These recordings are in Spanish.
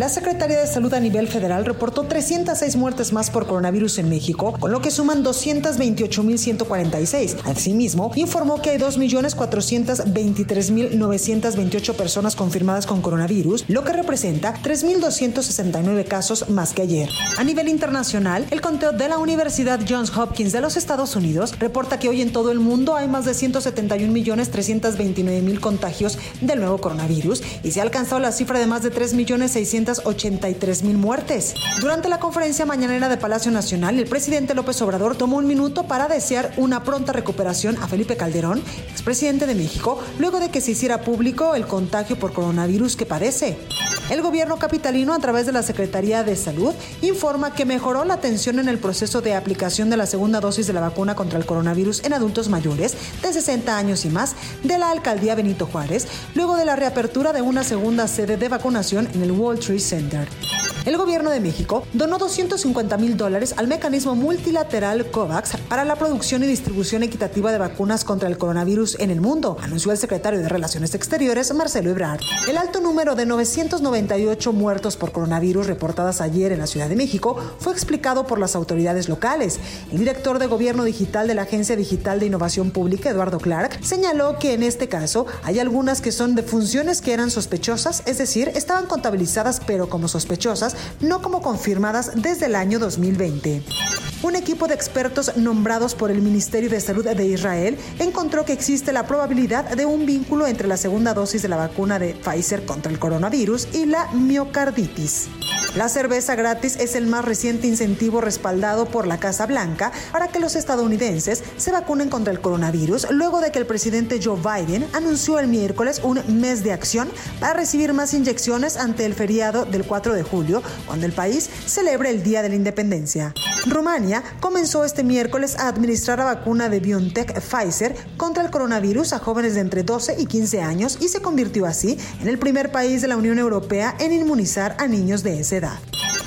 La Secretaría de Salud a nivel federal reportó 306 muertes más por coronavirus en México, con lo que suman 228.146. Asimismo, informó que hay 2.423.928 personas confirmadas con coronavirus, lo que representa 3.269 casos más que ayer. A nivel internacional, el conteo de la Universidad Johns Hopkins de los Estados Unidos reporta que hoy en todo el mundo hay más de 171.329.000 contagios del nuevo coronavirus y se ha alcanzado la cifra de más de 3.600 83 mil muertes. Durante la conferencia mañanera de Palacio Nacional, el presidente López Obrador tomó un minuto para desear una pronta recuperación a Felipe Calderón, expresidente de México, luego de que se hiciera público el contagio por coronavirus que padece. El gobierno capitalino, a través de la Secretaría de Salud, informa que mejoró la atención en el proceso de aplicación de la segunda dosis de la vacuna contra el coronavirus en adultos mayores de 60 años y más de la alcaldía Benito Juárez, luego de la reapertura de una segunda sede de vacunación en el World Trade Center. El gobierno de México donó 250 mil dólares al mecanismo multilateral COVAX para la producción y distribución equitativa de vacunas contra el coronavirus en el mundo, anunció el secretario de Relaciones Exteriores, Marcelo Ebrard. El alto número de 998 muertos por coronavirus reportadas ayer en la Ciudad de México fue explicado por las autoridades locales. El director de Gobierno Digital de la Agencia Digital de Innovación Pública, Eduardo Clark, señaló que en este caso hay algunas que son de funciones que eran sospechosas, es decir, estaban contabilizadas pero como sospechosas, no como confirmadas desde el año 2020. Un equipo de expertos nombrados por el Ministerio de Salud de Israel encontró que existe la probabilidad de un vínculo entre la segunda dosis de la vacuna de Pfizer contra el coronavirus y la miocarditis. La cerveza gratis es el más reciente incentivo respaldado por la Casa Blanca para que los estadounidenses se vacunen contra el coronavirus luego de que el presidente Joe Biden anunció el miércoles un mes de acción para recibir más inyecciones ante el feriado del 4 de julio, cuando el país celebra el Día de la Independencia. Rumania comenzó este miércoles a administrar la vacuna de BioNTech Pfizer contra el coronavirus a jóvenes de entre 12 y 15 años y se convirtió así en el primer país de la Unión Europea en inmunizar a niños de esa edad.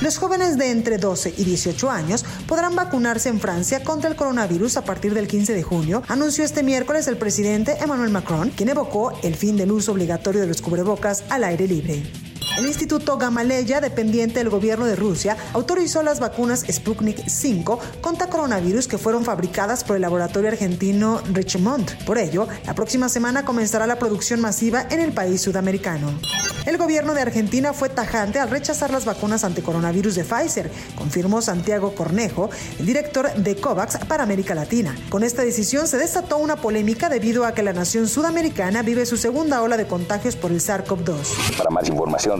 Los jóvenes de entre 12 y 18 años podrán vacunarse en Francia contra el coronavirus a partir del 15 de junio, anunció este miércoles el presidente Emmanuel Macron, quien evocó el fin del uso obligatorio de los cubrebocas al aire libre. El Instituto Gamaleya, dependiente del gobierno de Rusia, autorizó las vacunas Sputnik 5 contra coronavirus que fueron fabricadas por el laboratorio argentino Richmond. Por ello, la próxima semana comenzará la producción masiva en el país sudamericano. El gobierno de Argentina fue tajante al rechazar las vacunas anticoronavirus de Pfizer, confirmó Santiago Cornejo, el director de COVAX para América Latina. Con esta decisión se desató una polémica debido a que la nación sudamericana vive su segunda ola de contagios por el SARS-CoV-2. Para más información